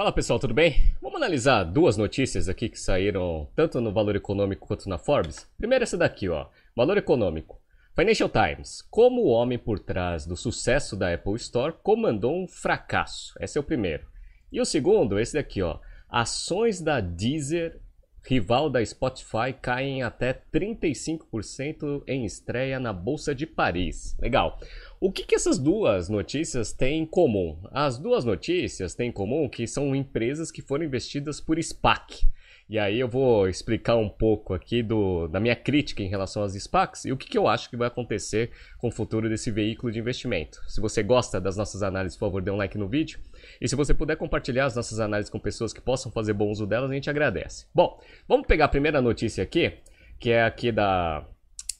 Fala pessoal, tudo bem? Vamos analisar duas notícias aqui que saíram tanto no Valor Econômico quanto na Forbes. Primeiro essa daqui, ó. Valor Econômico. Financial Times. Como o homem por trás do sucesso da Apple Store comandou um fracasso. Esse é o primeiro. E o segundo, esse daqui, ó. Ações da Deezer, rival da Spotify, caem até 35% em estreia na Bolsa de Paris. Legal. O que, que essas duas notícias têm em comum? As duas notícias têm em comum que são empresas que foram investidas por SPAC. E aí eu vou explicar um pouco aqui do, da minha crítica em relação às SPACs e o que, que eu acho que vai acontecer com o futuro desse veículo de investimento. Se você gosta das nossas análises, por favor, dê um like no vídeo. E se você puder compartilhar as nossas análises com pessoas que possam fazer bom uso delas, a gente agradece. Bom, vamos pegar a primeira notícia aqui, que é aqui da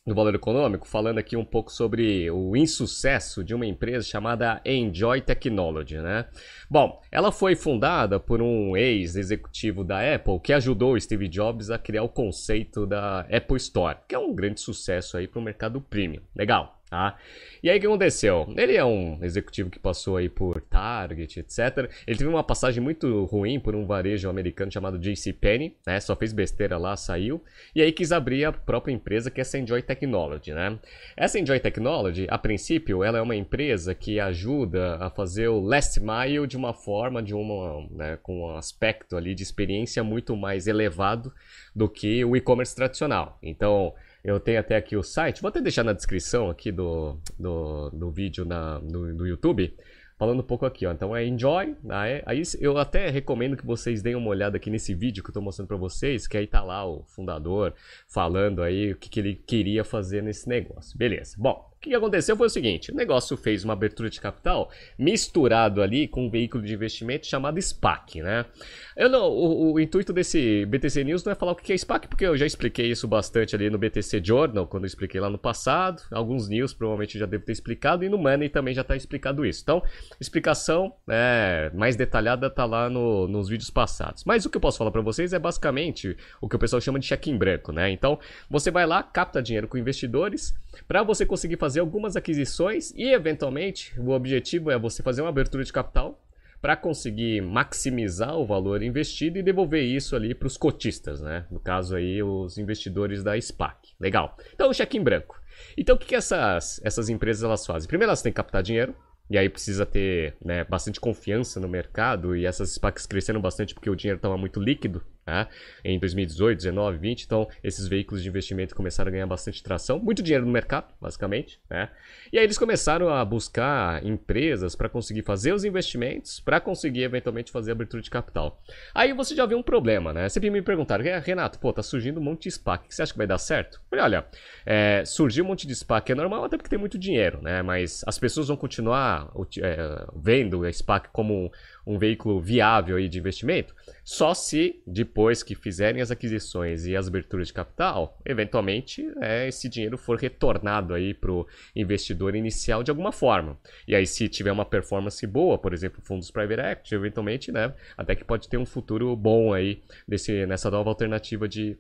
do Valor Econômico, falando aqui um pouco sobre o insucesso de uma empresa chamada Enjoy Technology, né? Bom, ela foi fundada por um ex-executivo da Apple que ajudou Steve Jobs a criar o conceito da Apple Store, que é um grande sucesso aí para o mercado premium. Legal. Tá? E aí o que aconteceu? Ele é um executivo que passou aí por Target, etc. Ele teve uma passagem muito ruim por um varejo americano chamado JCPenney, né? Só fez besteira lá, saiu. E aí quis abrir a própria empresa que é essa Enjoy Technology, né? Essa Enjoy Technology, a princípio, ela é uma empresa que ajuda a fazer o last mile de uma forma, de uma, né, com um aspecto ali de experiência muito mais elevado do que o e-commerce tradicional. Então, eu tenho até aqui o site, vou até deixar na descrição aqui do, do, do vídeo na, no YouTube, falando um pouco aqui, ó. Então é Enjoy, aí, aí eu até recomendo que vocês deem uma olhada aqui nesse vídeo que eu estou mostrando para vocês, que aí tá lá o fundador falando aí o que, que ele queria fazer nesse negócio. Beleza. Bom, o que aconteceu foi o seguinte: o negócio fez uma abertura de capital misturado ali com um veículo de investimento chamado SPAC, né? Eu não, o, o, intuito desse BTC News não é falar o que é SPAC, porque eu já expliquei isso bastante ali no BTC Journal, quando eu expliquei lá no passado. Alguns news provavelmente já devo ter explicado, e no Money também já está explicado isso. Então, explicação né, mais detalhada está lá no, nos vídeos passados. Mas o que eu posso falar para vocês é basicamente o que o pessoal chama de cheque em branco, né? Então, você vai lá, capta dinheiro com investidores para você conseguir fazer algumas aquisições e, eventualmente, o objetivo é você fazer uma abertura de capital para conseguir maximizar o valor investido e devolver isso ali para os cotistas, né? No caso aí, os investidores da SPAC. Legal. Então, cheque em branco. Então, o que, que essas, essas empresas elas fazem? Primeiro, elas têm que captar dinheiro. E aí precisa ter né, bastante confiança no mercado. E essas SPACs cresceram bastante porque o dinheiro estava muito líquido né? em 2018, 19, 20. Então, esses veículos de investimento começaram a ganhar bastante tração, muito dinheiro no mercado, basicamente. Né? E aí eles começaram a buscar empresas para conseguir fazer os investimentos, para conseguir eventualmente fazer a abertura de capital. Aí você já viu um problema, né? Sempre me perguntaram, Renato, pô, tá surgindo um monte de SPAC, você acha que vai dar certo? Falei, olha, é, um monte de SPAC é normal, até porque tem muito dinheiro, né? Mas as pessoas vão continuar é, vendo a SPAC como um veículo viável aí de investimento, só se depois que fizerem as aquisições e as aberturas de capital, eventualmente é, esse dinheiro for retornado aí para o investidor inicial de alguma forma. E aí se tiver uma performance boa, por exemplo, fundos private equity, eventualmente, né, até que pode ter um futuro bom aí desse, nessa nova alternativa de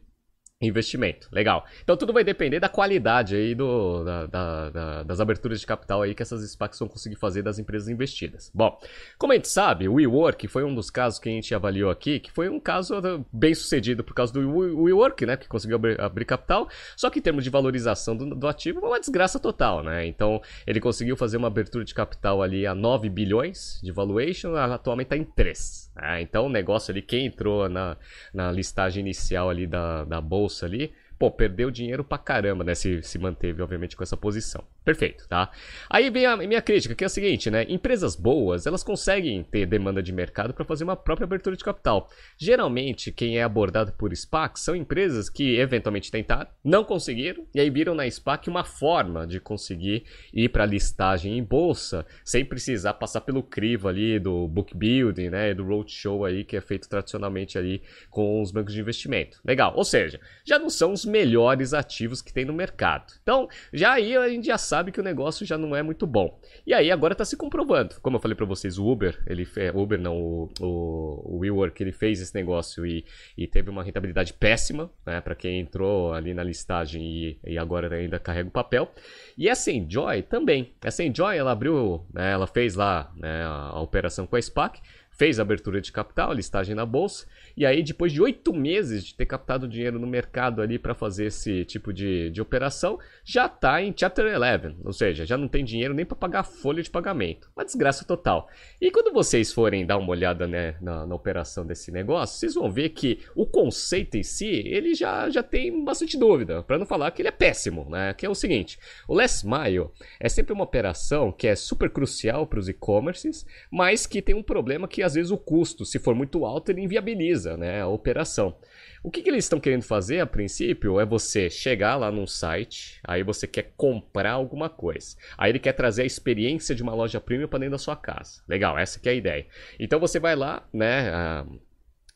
investimento. Legal. Então tudo vai depender da qualidade aí do, da, da, da, das aberturas de capital aí que essas SPACs vão conseguir fazer das empresas investidas. Bom, como a gente sabe, o WeWork foi um dos casos que a gente avaliou aqui, que foi um caso bem sucedido por causa do WeWork, né, que conseguiu abrir, abrir capital, só que em termos de valorização do, do ativo, uma desgraça total, né? Então, ele conseguiu fazer uma abertura de capital ali a 9 bilhões de valuation, atualmente está em 3. Né? Então, o negócio ali, quem entrou na, na listagem inicial ali da, da bolsa bolsa ali, pô, perdeu dinheiro pra caramba, né? Se, se manteve, obviamente, com essa posição. Perfeito, tá? Aí vem a minha crítica, que é a seguinte, né? Empresas boas, elas conseguem ter demanda de mercado para fazer uma própria abertura de capital. Geralmente, quem é abordado por SPAC são empresas que eventualmente tentaram, não conseguiram, e aí viram na SPAC uma forma de conseguir ir para listagem em bolsa, sem precisar passar pelo crivo ali do book building, né? Do roadshow aí, que é feito tradicionalmente ali com os bancos de investimento. Legal, ou seja, já não são os melhores ativos que tem no mercado. Então, já aí a gente já sabe que o negócio já não é muito bom. E aí agora está se comprovando. Como eu falei para vocês, o Uber, ele Uber não, o, o, o WeWork, ele fez esse negócio e, e teve uma rentabilidade péssima, né, para quem entrou ali na listagem e, e agora ainda carrega o papel. E essa Enjoy também. Essa Enjoy, ela abriu, né, ela fez lá né, a, a operação com a SPAC, fez a abertura de capital, listagem na bolsa, e aí depois de oito meses de ter captado dinheiro no mercado ali para fazer esse tipo de, de operação, já está em Chapter 11, ou seja, já não tem dinheiro nem para pagar a folha de pagamento. Uma desgraça total. E quando vocês forem dar uma olhada né, na, na, operação desse negócio, vocês vão ver que o conceito em si, ele já, já tem bastante dúvida, para não falar que ele é péssimo, né? Que é o seguinte, o Last Mile é sempre uma operação que é super crucial para os e-commerces, mas que tem um problema que às vezes o custo, se for muito alto, ele inviabiliza né, a operação. O que, que eles estão querendo fazer a princípio é você chegar lá num site, aí você quer comprar alguma coisa. Aí ele quer trazer a experiência de uma loja premium para dentro da sua casa. Legal, essa que é a ideia. Então você vai lá, né? Uh,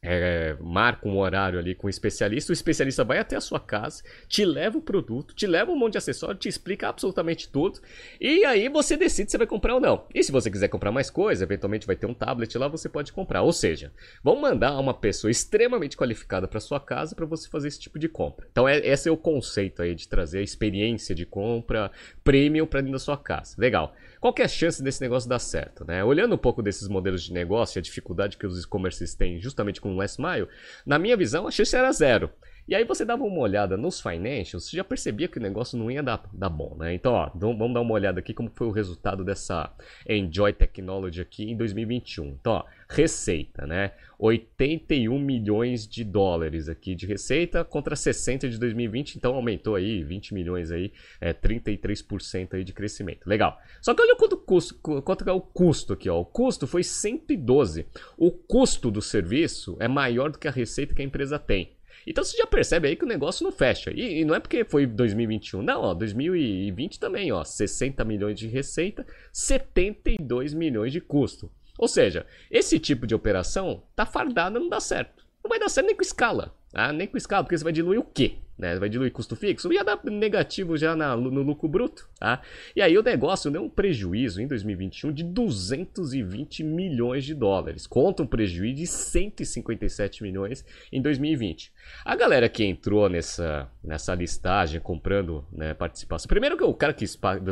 é, marca um horário ali com o especialista, o especialista vai até a sua casa, te leva o produto, te leva um monte de acessório, te explica absolutamente tudo, e aí você decide se vai comprar ou não. E se você quiser comprar mais coisa, eventualmente vai ter um tablet lá, você pode comprar. Ou seja, vão mandar uma pessoa extremamente qualificada para sua casa para você fazer esse tipo de compra. Então é, esse é o conceito aí de trazer a experiência de compra premium para dentro da sua casa. Legal. Qual que é a chance desse negócio dar certo? Né? Olhando um pouco desses modelos de negócio a dificuldade que os e-commerces têm justamente com o last mile, na minha visão a chance era zero. E aí você dava uma olhada nos financials, você já percebia que o negócio não ia dar, dar bom, né? Então, ó, vamos dar uma olhada aqui como foi o resultado dessa Enjoy Technology aqui em 2021. Então, ó, receita, né? 81 milhões de dólares aqui de receita contra 60 de 2020, então aumentou aí 20 milhões aí, é 33% aí de crescimento. Legal. Só que olha quanto custo, quanto é o custo aqui, ó. O custo foi 112. O custo do serviço é maior do que a receita que a empresa tem. Então você já percebe aí que o negócio não fecha. E, e, não é porque foi 2021, não, ó, 2020 também, ó, 60 milhões de receita, 72 milhões de custo. Ou seja, esse tipo de operação tá fardada, não dá certo. Não vai dar certo nem com escala. Ah, nem com escala, porque você vai diluir o quê? Né? Vai diluir custo fixo? Ia dar negativo já na, no lucro bruto. Tá? E aí o negócio deu um prejuízo em 2021 de 220 milhões de dólares, contra um prejuízo de 157 milhões em 2020. A galera que entrou nessa, nessa listagem comprando né, participação. Primeiro que o cara que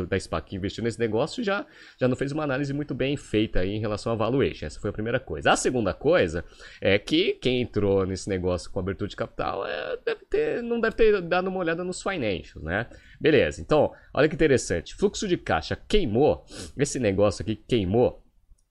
da SPAC investiu nesse negócio já, já não fez uma análise muito bem feita aí em relação à valuation. Essa foi a primeira coisa. A segunda coisa é que quem entrou nesse negócio com abertura de capital é, deve ter, não deve ter dado uma olhada nos financials, né? Beleza, então, olha que interessante. Fluxo de caixa queimou, esse negócio aqui queimou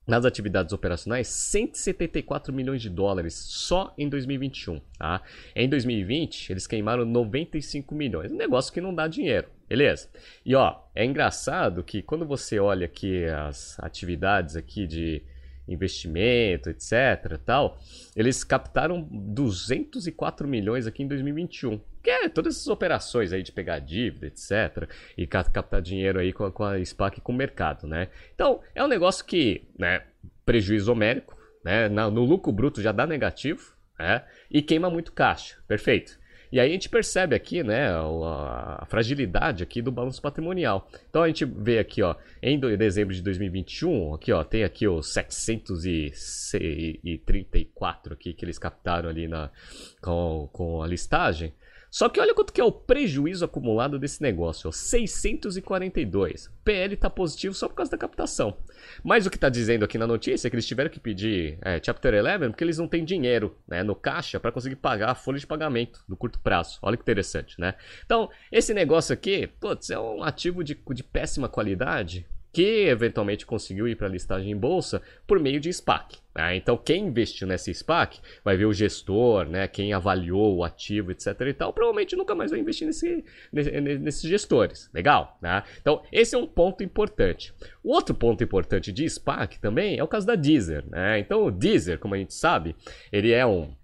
nas atividades operacionais 174 milhões de dólares só em 2021, tá? Em 2020, eles queimaram 95 milhões, um negócio que não dá dinheiro, beleza? E ó, é engraçado que quando você olha aqui as atividades aqui de investimento, etc, tal, eles captaram 204 milhões aqui em 2021. Que é todas essas operações aí de pegar dívida, etc, e captar dinheiro aí com a, com a SPAC com o mercado, né? Então, é um negócio que, né, prejuízo homérico, né, no lucro bruto já dá negativo, né, e queima muito caixa. Perfeito. E aí a gente percebe aqui, né, a, fragilidade aqui do balanço patrimonial. Então a gente vê aqui, ó, em dezembro de 2021, aqui, ó, tem aqui os 734 aqui que eles captaram ali na, com, com a listagem. Só que olha quanto que é o prejuízo acumulado desse negócio, ó, 642. O PL está positivo só por causa da captação. Mas o que está dizendo aqui na notícia é que eles tiveram que pedir é, Chapter 11 porque eles não têm dinheiro né, no caixa para conseguir pagar a folha de pagamento no curto prazo. Olha que interessante, né? Então, esse negócio aqui, putz, é um ativo de, de péssima qualidade, que eventualmente conseguiu ir para a listagem em bolsa por meio de SPAC. Né? Então, quem investiu nessa SPAC vai ver o gestor, né, quem avaliou o ativo, etc. e tal, provavelmente nunca mais vai investir nesse, nesses gestores. Legal? Né? Então, esse é um ponto importante. O outro ponto importante de SPAC também é o caso da Deezer. Né? Então, o Deezer, como a gente sabe, ele é um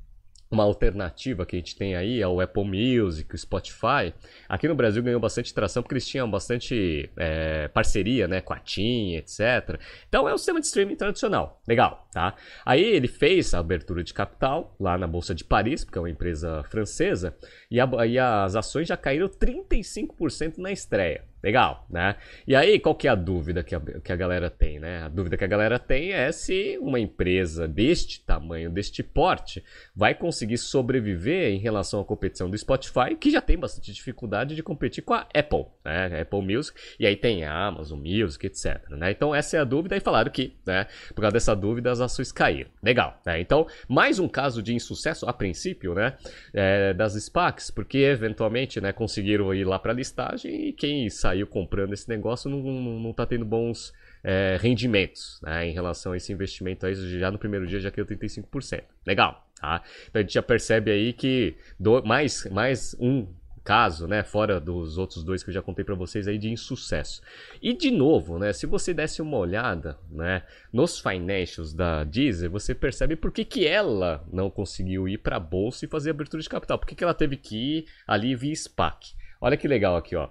uma alternativa que a gente tem aí é o Apple Music, o Spotify. Aqui no Brasil ganhou bastante tração porque eles tinham bastante é, parceria né, com a TIM, etc. Então é um sistema de streaming tradicional. Legal, tá? Aí ele fez a abertura de capital lá na Bolsa de Paris, porque é uma empresa francesa, e, a, e as ações já caíram 35% na estreia. Legal, né? E aí, qual que é a dúvida que a, que a galera tem, né? A dúvida que a galera tem é se uma empresa deste tamanho, deste porte, vai conseguir sobreviver em relação à competição do Spotify, que já tem bastante dificuldade de competir com a Apple, né? Apple Music, e aí tem a Amazon Music, etc. Né? Então, essa é a dúvida, e falaram que, né, por causa dessa dúvida, as ações caíram. Legal, né? Então, mais um caso de insucesso, a princípio, né, é, das SPACs, porque eventualmente, né, conseguiram ir lá para listagem e quem sabe saiu comprando esse negócio não, não, não tá tendo bons é, rendimentos né, em relação a esse investimento aí, já no primeiro dia já caiu 35%. Legal, tá? Então a gente já percebe aí que do, mais, mais um caso, né, fora dos outros dois que eu já contei para vocês aí de insucesso. E de novo, né, se você desse uma olhada, né, nos financials da Deezer, você percebe por que, que ela não conseguiu ir para a bolsa e fazer abertura de capital, por que, que ela teve que ir ali via SPAC. Olha que legal aqui, ó.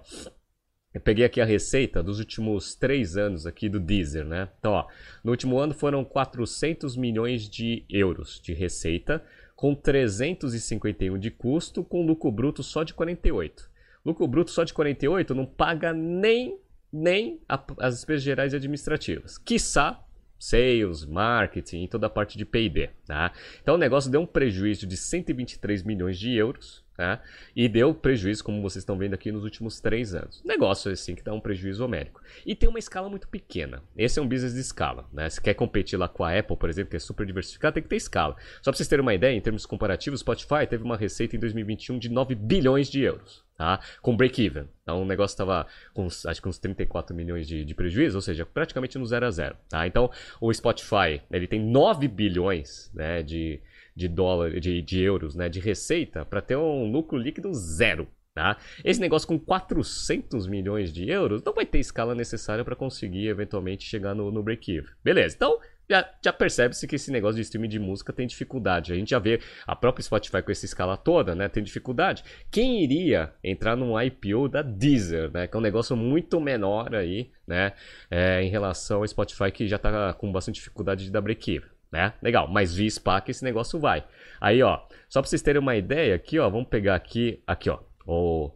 Eu peguei aqui a receita dos últimos três anos aqui do Deezer, né? Então, ó, no último ano foram 400 milhões de euros de receita, com 351 de custo, com lucro bruto só de 48. Lucro bruto só de 48 não paga nem, nem a, as despesas gerais e administrativas. Quiçá sales, marketing e toda a parte de P&D, tá? Então o negócio deu um prejuízo de 123 milhões de euros, né? E deu prejuízo, como vocês estão vendo aqui, nos últimos três anos. Negócio assim que dá um prejuízo homérico. E tem uma escala muito pequena. Esse é um business de escala. Né? Se quer competir lá com a Apple, por exemplo, que é super diversificado, tem que ter escala. Só para vocês terem uma ideia, em termos comparativos, Spotify teve uma receita em 2021 de 9 bilhões de euros. Tá? Com break-even. Então o negócio estava com acho que uns 34 milhões de, de prejuízo, ou seja, praticamente no zero a zero. Tá? Então o Spotify ele tem 9 bilhões né, de, de dólar, de, de euros, né, de receita para ter um lucro líquido zero. Tá? Esse negócio com 400 milhões de euros não vai ter escala necessária para conseguir eventualmente chegar no, no break-even. Beleza, então já, já percebe-se que esse negócio de streaming de música tem dificuldade. A gente já vê a própria Spotify com essa escala toda, né? Tem dificuldade. Quem iria entrar num IPO da Deezer, né? Que é um negócio muito menor aí, né? É, em relação ao Spotify que já está com bastante dificuldade de dar break-even né? Legal, mas via SPAC esse negócio vai. Aí, ó, só para vocês terem uma ideia aqui, ó, vamos pegar aqui, aqui, ó, o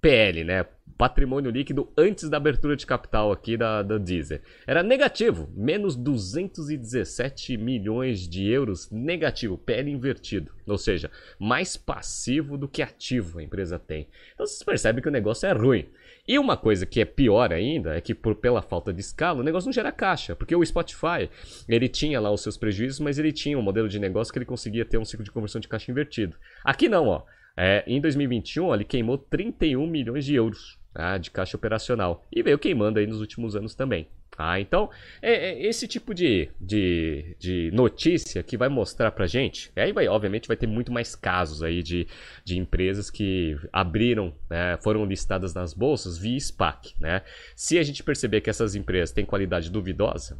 PL, né? Patrimônio líquido antes da abertura de capital aqui da, da Deezer. Era negativo, menos 217 milhões de euros negativo, PL invertido. Ou seja, mais passivo do que ativo a empresa tem. Então vocês percebem que o negócio é ruim. E uma coisa que é pior ainda é que por, pela falta de escala, o negócio não gera caixa, porque o Spotify, ele tinha lá os seus prejuízos, mas ele tinha um modelo de negócio que ele conseguia ter um ciclo de conversão de caixa invertido. Aqui não, ó. É, em 2021, ele queimou 31 milhões de euros tá, de caixa operacional e veio queimando aí nos últimos anos também. Ah, então, é, é, esse tipo de, de, de, notícia que vai mostrar pra gente, aí vai, obviamente vai ter muito mais casos aí de, de empresas que abriram, né, foram listadas nas bolsas via SPAC, né? Se a gente perceber que essas empresas têm qualidade duvidosa,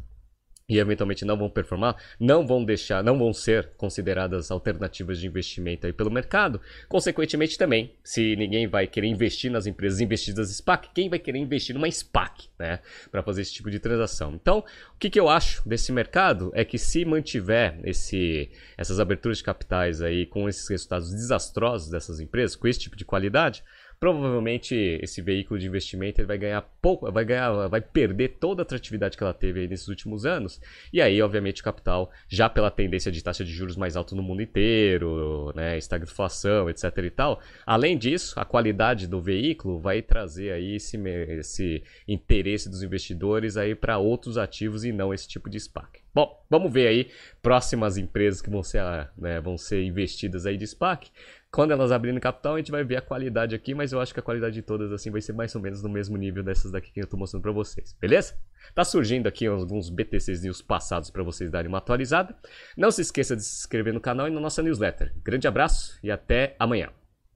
e eventualmente não vão performar, não vão deixar, não vão ser consideradas alternativas de investimento aí pelo mercado. Consequentemente também, se ninguém vai querer investir nas empresas investidas SPAC, quem vai querer investir numa SPAC, né, para fazer esse tipo de transação? Então, o que, que eu acho desse mercado é que se mantiver esse, essas aberturas de capitais aí com esses resultados desastrosos dessas empresas, com esse tipo de qualidade, provavelmente esse veículo de investimento ele vai ganhar pouco, vai ganhar, vai perder toda a atratividade que ela teve nesses últimos anos. E aí, obviamente, o capital, já pela tendência de taxa de juros mais alta no mundo inteiro, né, estagflação, etc e tal. Além disso, a qualidade do veículo vai trazer aí esse, esse interesse dos investidores aí para outros ativos e não esse tipo de SPAC. Bom, vamos ver aí próximas empresas que vão ser, né, vão ser investidas aí de SPAC. Quando elas abrirem capital, a gente vai ver a qualidade aqui, mas eu acho que a qualidade de todas assim vai ser mais ou menos no mesmo nível dessas daqui que eu estou mostrando para vocês, beleza? Tá surgindo aqui alguns BTCs News passados para vocês darem uma atualizada. Não se esqueça de se inscrever no canal e na nossa newsletter. Grande abraço e até amanhã.